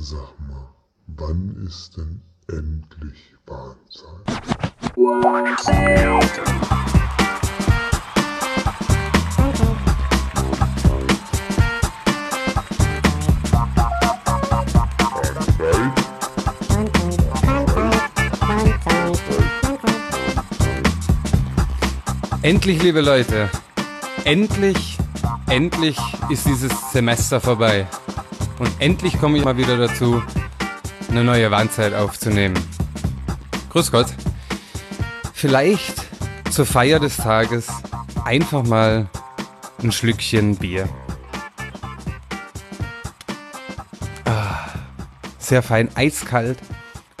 Sag mal, wann ist denn endlich Bahnzeit? Endlich, liebe Leute, endlich, endlich ist dieses Semester vorbei. Und endlich komme ich mal wieder dazu, eine neue Warnzeit aufzunehmen. Grüß Gott. Vielleicht zur Feier des Tages einfach mal ein Schlückchen Bier. Ah, sehr fein, eiskalt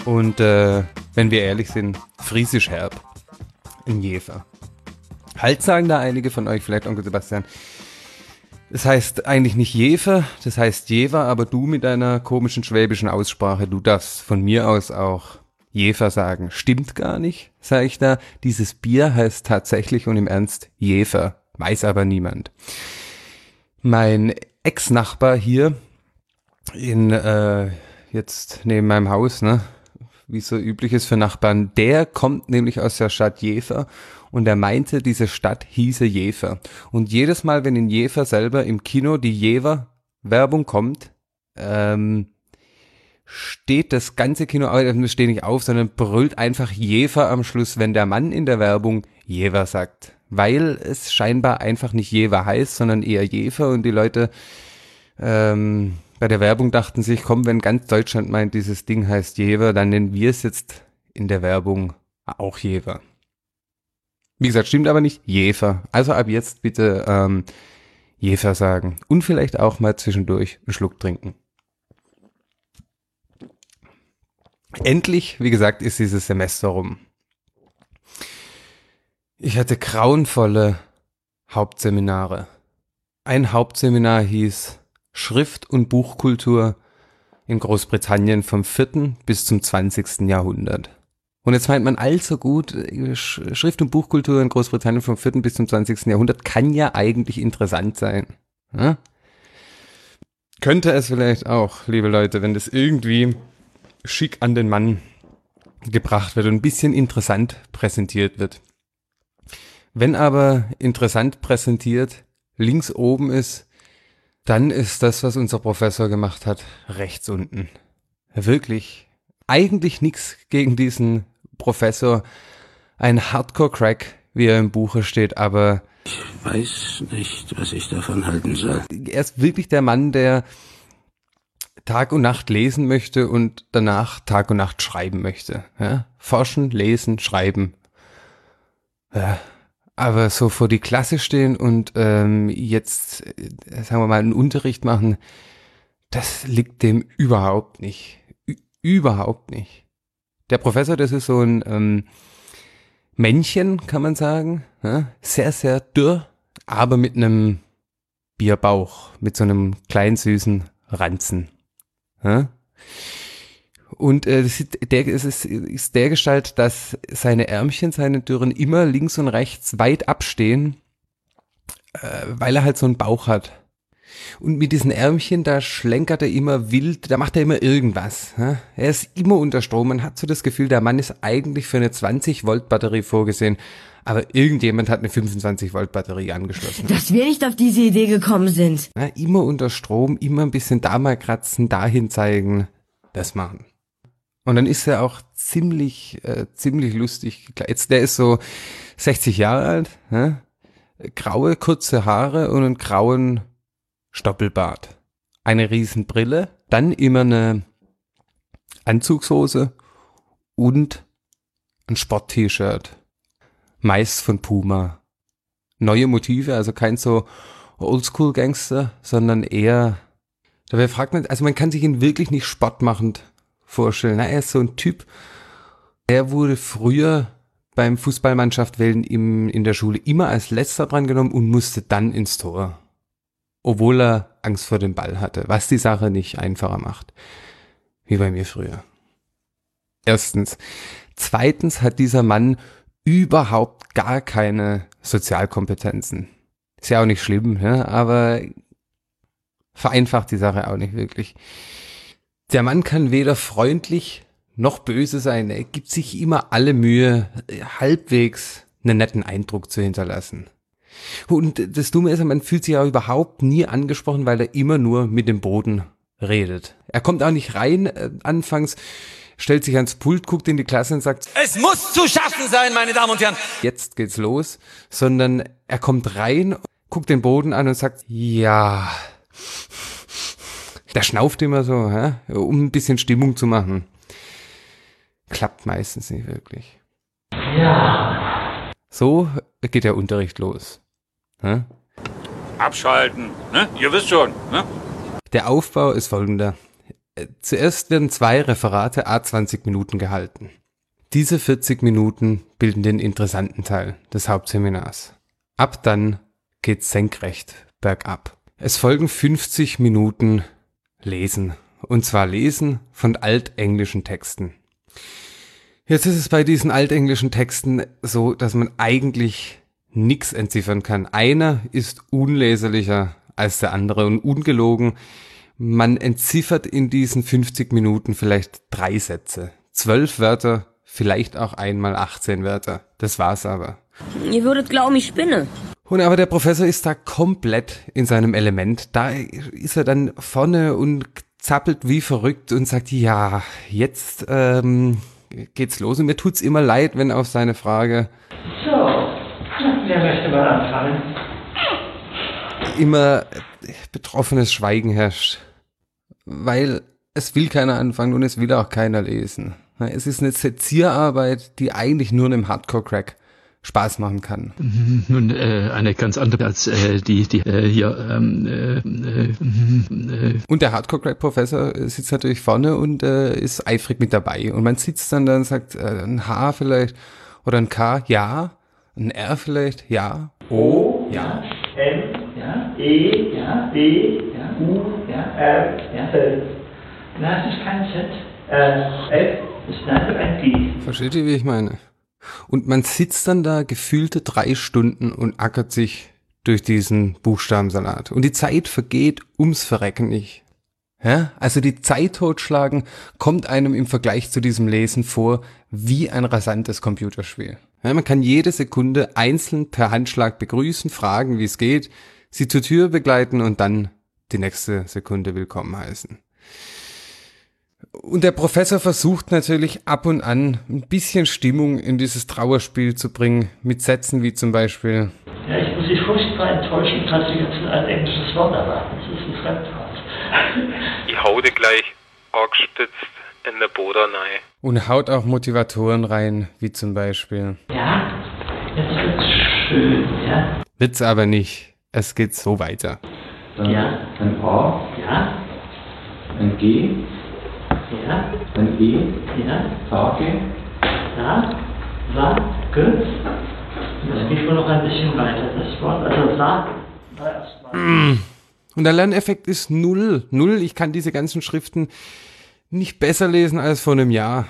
und äh, wenn wir ehrlich sind, friesisch herb. Ein Jefer. Halt sagen da einige von euch, vielleicht Onkel Sebastian. Das heißt eigentlich nicht Jefer, das heißt Jever, aber du mit deiner komischen schwäbischen Aussprache, du darfst von mir aus auch Jefer sagen. Stimmt gar nicht, sage ich da. Dieses Bier heißt tatsächlich und im Ernst Jefer, weiß aber niemand. Mein Ex-Nachbar hier in äh, jetzt neben meinem Haus, ne, wie so üblich ist für Nachbarn, der kommt nämlich aus der Stadt Jever und er meinte, diese Stadt hieße Jever. Und jedes Mal, wenn in Jever selber im Kino die Jever-Werbung kommt, ähm, steht das ganze Kino, aber steht nicht auf, sondern brüllt einfach Jever am Schluss, wenn der Mann in der Werbung Jever sagt. Weil es scheinbar einfach nicht Jever heißt, sondern eher Jever und die Leute ähm, bei der Werbung dachten sich, komm, wenn ganz Deutschland meint, dieses Ding heißt Jever, dann nennen wir es jetzt in der Werbung auch Jever. Wie gesagt, stimmt aber nicht Jefer. Also ab jetzt bitte ähm, Jefer sagen. Und vielleicht auch mal zwischendurch einen Schluck trinken. Endlich, wie gesagt, ist dieses Semester rum. Ich hatte grauenvolle Hauptseminare. Ein Hauptseminar hieß Schrift- und Buchkultur in Großbritannien vom 4. bis zum 20. Jahrhundert. Und jetzt meint man allzu gut, Schrift- und Buchkultur in Großbritannien vom 4. bis zum 20. Jahrhundert kann ja eigentlich interessant sein. Ja? Könnte es vielleicht auch, liebe Leute, wenn das irgendwie schick an den Mann gebracht wird und ein bisschen interessant präsentiert wird. Wenn aber interessant präsentiert links oben ist, dann ist das, was unser Professor gemacht hat, rechts unten. Wirklich eigentlich nichts gegen diesen Professor, ein Hardcore-Crack, wie er im Buche steht, aber ich weiß nicht, was ich davon halten soll. Er ist wirklich der Mann, der Tag und Nacht lesen möchte und danach Tag und Nacht schreiben möchte. Ja? Forschen, lesen, schreiben. Ja. Aber so vor die Klasse stehen und ähm, jetzt, äh, sagen wir mal, einen Unterricht machen, das liegt dem überhaupt nicht. Ü überhaupt nicht. Der Professor, das ist so ein ähm, Männchen, kann man sagen. Ja? Sehr, sehr dürr, aber mit einem Bierbauch, mit so einem kleinen süßen Ranzen. Ja? Und äh, der, ist, ist der Gestalt, dass seine Ärmchen, seine Dürren immer links und rechts weit abstehen, äh, weil er halt so einen Bauch hat. Und mit diesen Ärmchen, da schlenkert er immer wild, da macht er immer irgendwas. Er ist immer unter Strom. Man hat so das Gefühl, der Mann ist eigentlich für eine 20 Volt Batterie vorgesehen. Aber irgendjemand hat eine 25 Volt Batterie angeschlossen. Dass wir nicht auf diese Idee gekommen sind. Ja, immer unter Strom, immer ein bisschen da mal kratzen, dahin zeigen, das machen. Und dann ist er auch ziemlich, äh, ziemlich lustig. Jetzt, der ist so 60 Jahre alt, ja? graue, kurze Haare und einen grauen Stoppelbart, eine Riesenbrille, dann immer eine Anzugshose und ein Sport-T-Shirt. Meist von Puma. Neue Motive, also kein so Oldschool-Gangster, sondern eher, dabei fragt man, also man kann sich ihn wirklich nicht sportmachend vorstellen. Er ist so ein Typ, er wurde früher beim Fußballmannschaft wählen in der Schule immer als letzter dran genommen und musste dann ins Tor obwohl er Angst vor dem Ball hatte, was die Sache nicht einfacher macht. Wie bei mir früher. Erstens. Zweitens hat dieser Mann überhaupt gar keine Sozialkompetenzen. Ist ja auch nicht schlimm, ja, aber vereinfacht die Sache auch nicht wirklich. Der Mann kann weder freundlich noch böse sein. Er gibt sich immer alle Mühe, halbwegs einen netten Eindruck zu hinterlassen. Und das Dumme ist, man fühlt sich auch überhaupt nie angesprochen, weil er immer nur mit dem Boden redet. Er kommt auch nicht rein äh, anfangs, stellt sich ans Pult, guckt in die Klasse und sagt, es muss zu schaffen sein, meine Damen und Herren. Jetzt geht's los, sondern er kommt rein, guckt den Boden an und sagt, ja. Der schnauft immer so, hä? um ein bisschen Stimmung zu machen. Klappt meistens nicht wirklich. Ja. So geht der Unterricht los. Hä? Abschalten, ne? Ihr wisst schon, ne? Der Aufbau ist folgender. Zuerst werden zwei Referate a 20 Minuten gehalten. Diese 40 Minuten bilden den interessanten Teil des Hauptseminars. Ab dann geht's senkrecht bergab. Es folgen 50 Minuten Lesen. Und zwar Lesen von altenglischen Texten. Jetzt ist es bei diesen altenglischen Texten so, dass man eigentlich nichts entziffern kann. Einer ist unleserlicher als der andere und ungelogen. Man entziffert in diesen 50 Minuten vielleicht drei Sätze. Zwölf Wörter, vielleicht auch einmal 18 Wörter. Das war's aber. Ihr würdet glauben, ich spinne. Und aber der Professor ist da komplett in seinem Element. Da ist er dann vorne und zappelt wie verrückt und sagt, ja, jetzt ähm, geht's los. Und mir tut's immer leid, wenn auf seine Frage wer möchte mal anfangen? immer betroffenes Schweigen herrscht. Weil es will keiner anfangen und es will auch keiner lesen. Es ist eine Sezierarbeit, die eigentlich nur einem Hardcore-Crack Spaß machen kann. Nun, äh, eine ganz andere als äh, die, die äh, hier. Ähm, äh, äh, Und der Hardcore-Crack-Professor sitzt natürlich vorne und äh, ist eifrig mit dabei. Und man sitzt dann da und sagt, äh, ein H vielleicht oder ein K, ja. Ein R vielleicht, ja. O, ja. M, ja. E, ja. B, ja. U, ja. R, ja. L. Nein, es ist kein Z. Äh, F ist nein, ein D. Versteht ihr, wie ich meine? Und man sitzt dann da gefühlte drei Stunden und ackert sich durch diesen Buchstabensalat. Und die Zeit vergeht ums Verrecken nicht. Ja? Also die Zeit totschlagen kommt einem im Vergleich zu diesem Lesen vor wie ein rasantes Computerspiel. Ja, man kann jede Sekunde einzeln per Handschlag begrüßen, fragen, wie es geht, sie zur Tür begleiten und dann die nächste Sekunde willkommen heißen. Und der Professor versucht natürlich ab und an ein bisschen Stimmung in dieses Trauerspiel zu bringen, mit Sätzen wie zum Beispiel Ja, ich muss Sie furchtbar enttäuschen, ich hatte jetzt ein englisches Wort erwarten. Das ist ein Fremdwort. Ich hau dir gleich angespitzt in der Boden rein. und haut auch Motivatoren rein, wie zum Beispiel Ja, jetzt wird's schön, ja? Wird's aber nicht. Es geht so weiter. Dann Ja. ein A, Ja, ein G, ja, ein E, ja, Tage, ja, sage. Das geht wohl noch ein bisschen weiter, das Wort. Also sag, war erstmal. Und der Lerneffekt ist null. Null. Ich kann diese ganzen Schriften nicht besser lesen als vor einem Jahr.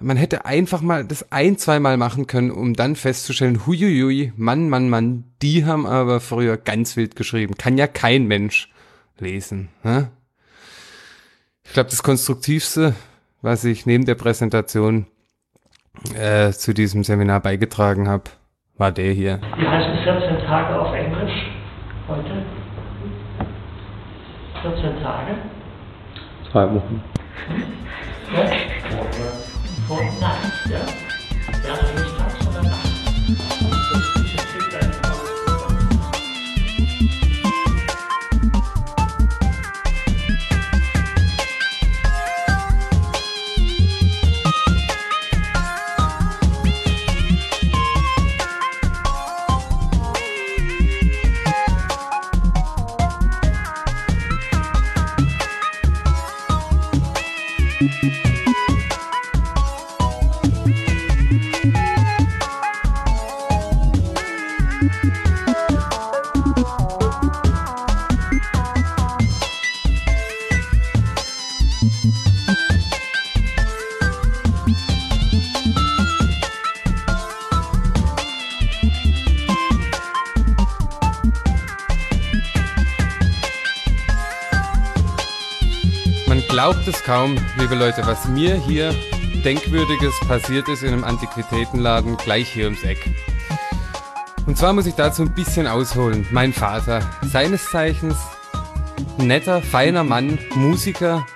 Man hätte einfach mal das ein, zweimal machen können, um dann festzustellen, huiuiui, Mann, Mann, Mann, die haben aber früher ganz wild geschrieben. Kann ja kein Mensch lesen. Hä? Ich glaube, das Konstruktivste, was ich neben der Präsentation äh, zu diesem Seminar beigetragen habe, war der hier. Wie heißen 14 Tage auf Englisch heute? 14 Tage? drei Wochen. Ja? Vor und Nacht, ja? Ja, also nicht Tag, sondern Nacht. Man glaubt es kaum, liebe Leute, was mir hier Denkwürdiges passiert ist in einem Antiquitätenladen gleich hier ums Eck. Und zwar muss ich dazu ein bisschen ausholen. Mein Vater, seines Zeichens netter, feiner Mann, Musiker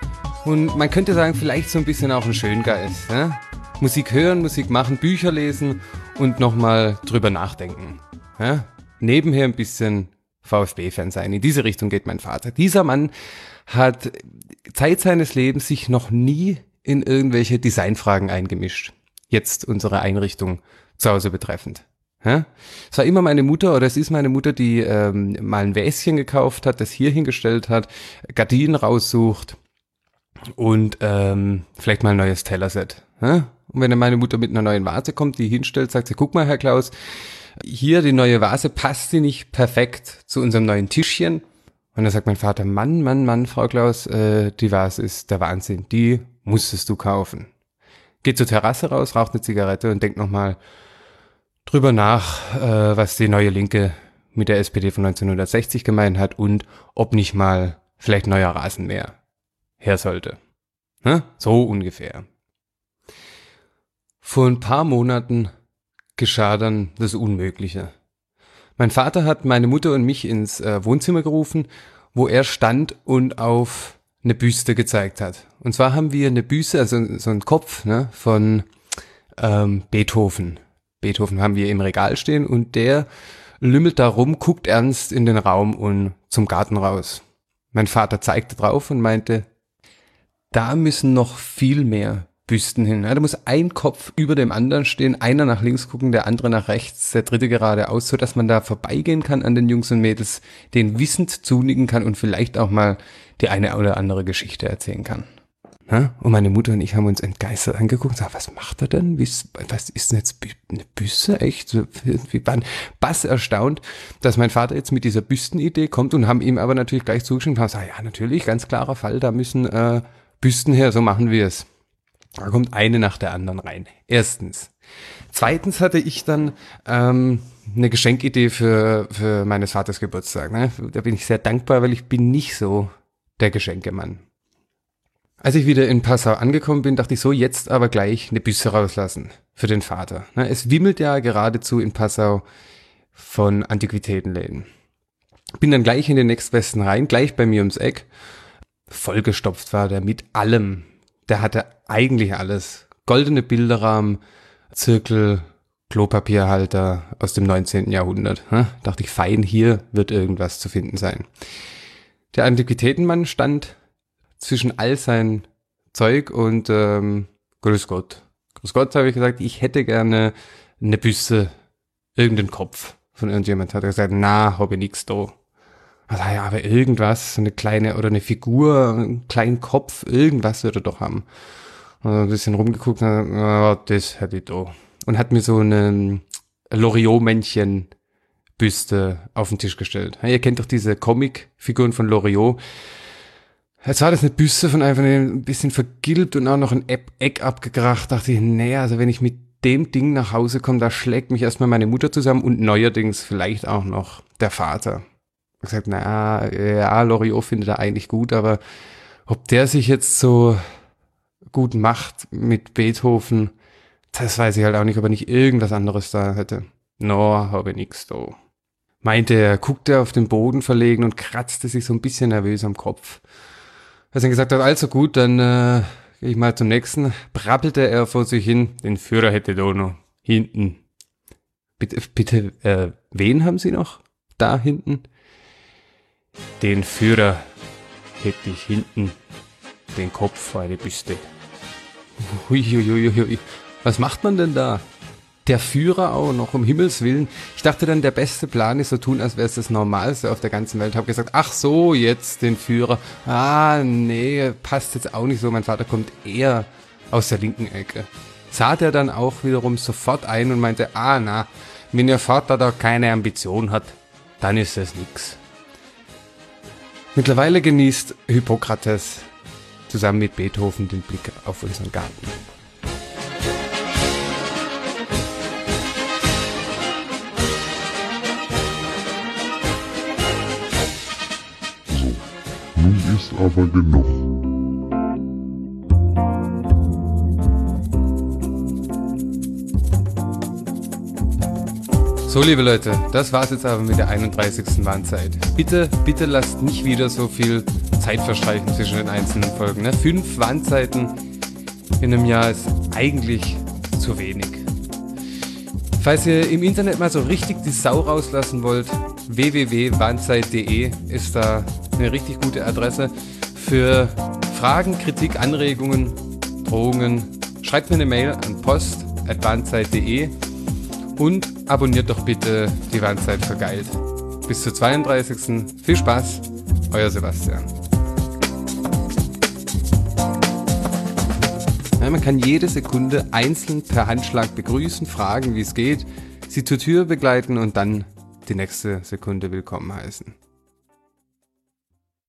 und man könnte sagen, vielleicht so ein bisschen auch ein Schöngeist. Ne? Musik hören, Musik machen, Bücher lesen und nochmal drüber nachdenken. Ja? Nebenher ein bisschen VfB-Fan sein. In diese Richtung geht mein Vater. Dieser Mann hat Zeit seines Lebens sich noch nie in irgendwelche Designfragen eingemischt. Jetzt unsere Einrichtung zu Hause betreffend. Es war immer meine Mutter oder es ist meine Mutter, die ähm, mal ein Wäschen gekauft hat, das hier hingestellt hat, Gardinen raussucht und ähm, vielleicht mal ein neues Tellerset. Ja? Und wenn dann meine Mutter mit einer neuen Vase kommt, die hinstellt, sagt sie, guck mal, Herr Klaus, hier die neue Vase, passt sie nicht perfekt zu unserem neuen Tischchen? Und dann sagt mein Vater, Mann, Mann, Mann, Frau Klaus, äh, die Vase ist der Wahnsinn, die musstest du kaufen. Geht zur Terrasse raus, raucht eine Zigarette und denkt nochmal, drüber nach, äh, was die neue Linke mit der SPD von 1960 gemeint hat und ob nicht mal vielleicht neuer Rasenmäher her sollte. Ne? So ungefähr. Vor ein paar Monaten geschah dann das Unmögliche. Mein Vater hat meine Mutter und mich ins äh, Wohnzimmer gerufen, wo er stand und auf eine Büste gezeigt hat. Und zwar haben wir eine Büste, also so ein Kopf ne, von ähm, Beethoven Beethoven haben wir im Regal stehen und der lümmelt da rum, guckt ernst in den Raum und zum Garten raus. Mein Vater zeigte drauf und meinte, da müssen noch viel mehr Büsten hin. da muss ein Kopf über dem anderen stehen, einer nach links gucken, der andere nach rechts, der dritte geradeaus, so dass man da vorbeigehen kann an den Jungs und Mädels, den wissend zunicken kann und vielleicht auch mal die eine oder andere Geschichte erzählen kann. Und meine Mutter und ich haben uns entgeistert angeguckt und gesagt, was macht er denn? Wie, was ist denn jetzt eine Büste? Echt? Wir waren bass erstaunt, dass mein Vater jetzt mit dieser Büstenidee kommt und haben ihm aber natürlich gleich zugestimmt und haben gesagt, ja, natürlich, ganz klarer Fall, da müssen äh, Büsten her, so machen wir es. Da kommt eine nach der anderen rein. Erstens. Zweitens hatte ich dann ähm, eine Geschenkidee für, für meines Vaters Geburtstag. Ne? Da bin ich sehr dankbar, weil ich bin nicht so der Geschenkemann. Als ich wieder in Passau angekommen bin, dachte ich so, jetzt aber gleich eine Büste rauslassen für den Vater. Ne, es wimmelt ja geradezu in Passau von Antiquitätenläden. Bin dann gleich in den nächstbesten rein, gleich bei mir ums Eck. Vollgestopft war der mit allem. Der hatte eigentlich alles. Goldene Bilderrahmen, Zirkel, Klopapierhalter aus dem 19. Jahrhundert. Ne? Dachte ich, fein, hier wird irgendwas zu finden sein. Der Antiquitätenmann stand zwischen all sein Zeug und ähm, Grüß Gott. Grüß Gott habe ich gesagt, ich hätte gerne eine Büste, irgendeinen Kopf von irgendjemand. Hat er gesagt, na, habe ich nix da. Also ja, aber irgendwas, eine kleine oder eine Figur, einen kleinen Kopf, irgendwas wird er doch haben. Und ein bisschen rumgeguckt, na, das hätte ich da. Und hat mir so eine Loriot-Männchen Büste auf den Tisch gestellt. Ihr kennt doch diese Comic-Figuren von Loriot. Jetzt war das eine Büste von einfach ein bisschen vergilbt und auch noch ein Eck abgekracht. Dachte ich, nee, also wenn ich mit dem Ding nach Hause komme, da schlägt mich erstmal meine Mutter zusammen und neuerdings vielleicht auch noch der Vater. Gesagt, na ja, Loriot findet er eigentlich gut, aber ob der sich jetzt so gut macht mit Beethoven, das weiß ich halt auch nicht, ob er nicht irgendwas anderes da hätte. No, habe nix da. Meinte er, guckte auf den Boden verlegen und kratzte sich so ein bisschen nervös am Kopf. Als er gesagt hat, also gut, dann äh, gehe ich mal zum nächsten, brabbelte er vor sich hin, den Führer hätte da noch hinten. Bitte, bitte, äh, wen haben Sie noch da hinten? Den Führer hätte ich hinten, den Kopf vor eine Büste. Uiuiuiui. Was macht man denn da? der Führer auch noch, um Himmels Willen. Ich dachte dann, der beste Plan ist so tun, als wäre es das Normalste auf der ganzen Welt. Hab gesagt, ach so, jetzt den Führer. Ah, nee, passt jetzt auch nicht so. Mein Vater kommt eher aus der linken Ecke. Sah der dann auch wiederum sofort ein und meinte, ah na, wenn Ihr Vater da keine Ambition hat, dann ist es nix. Mittlerweile genießt Hippokrates zusammen mit Beethoven den Blick auf unseren Garten. ist aber genug. So, liebe Leute, das war's jetzt aber mit der 31. Warnzeit. Bitte, bitte lasst nicht wieder so viel Zeit verstreichen zwischen den einzelnen Folgen. Ne? Fünf Warnzeiten in einem Jahr ist eigentlich zu wenig. Falls ihr im Internet mal so richtig die Sau rauslassen wollt, www.warnzeit.de ist da eine richtig gute Adresse für Fragen, Kritik, Anregungen, Drohungen. Schreibt mir eine Mail an post.warnzeit.de und abonniert doch bitte die Warnzeit vergeilt. Bis zur 32. Viel Spaß, euer Sebastian. Ja, man kann jede Sekunde einzeln per Handschlag begrüßen, fragen, wie es geht, sie zur Tür begleiten und dann die nächste Sekunde willkommen heißen.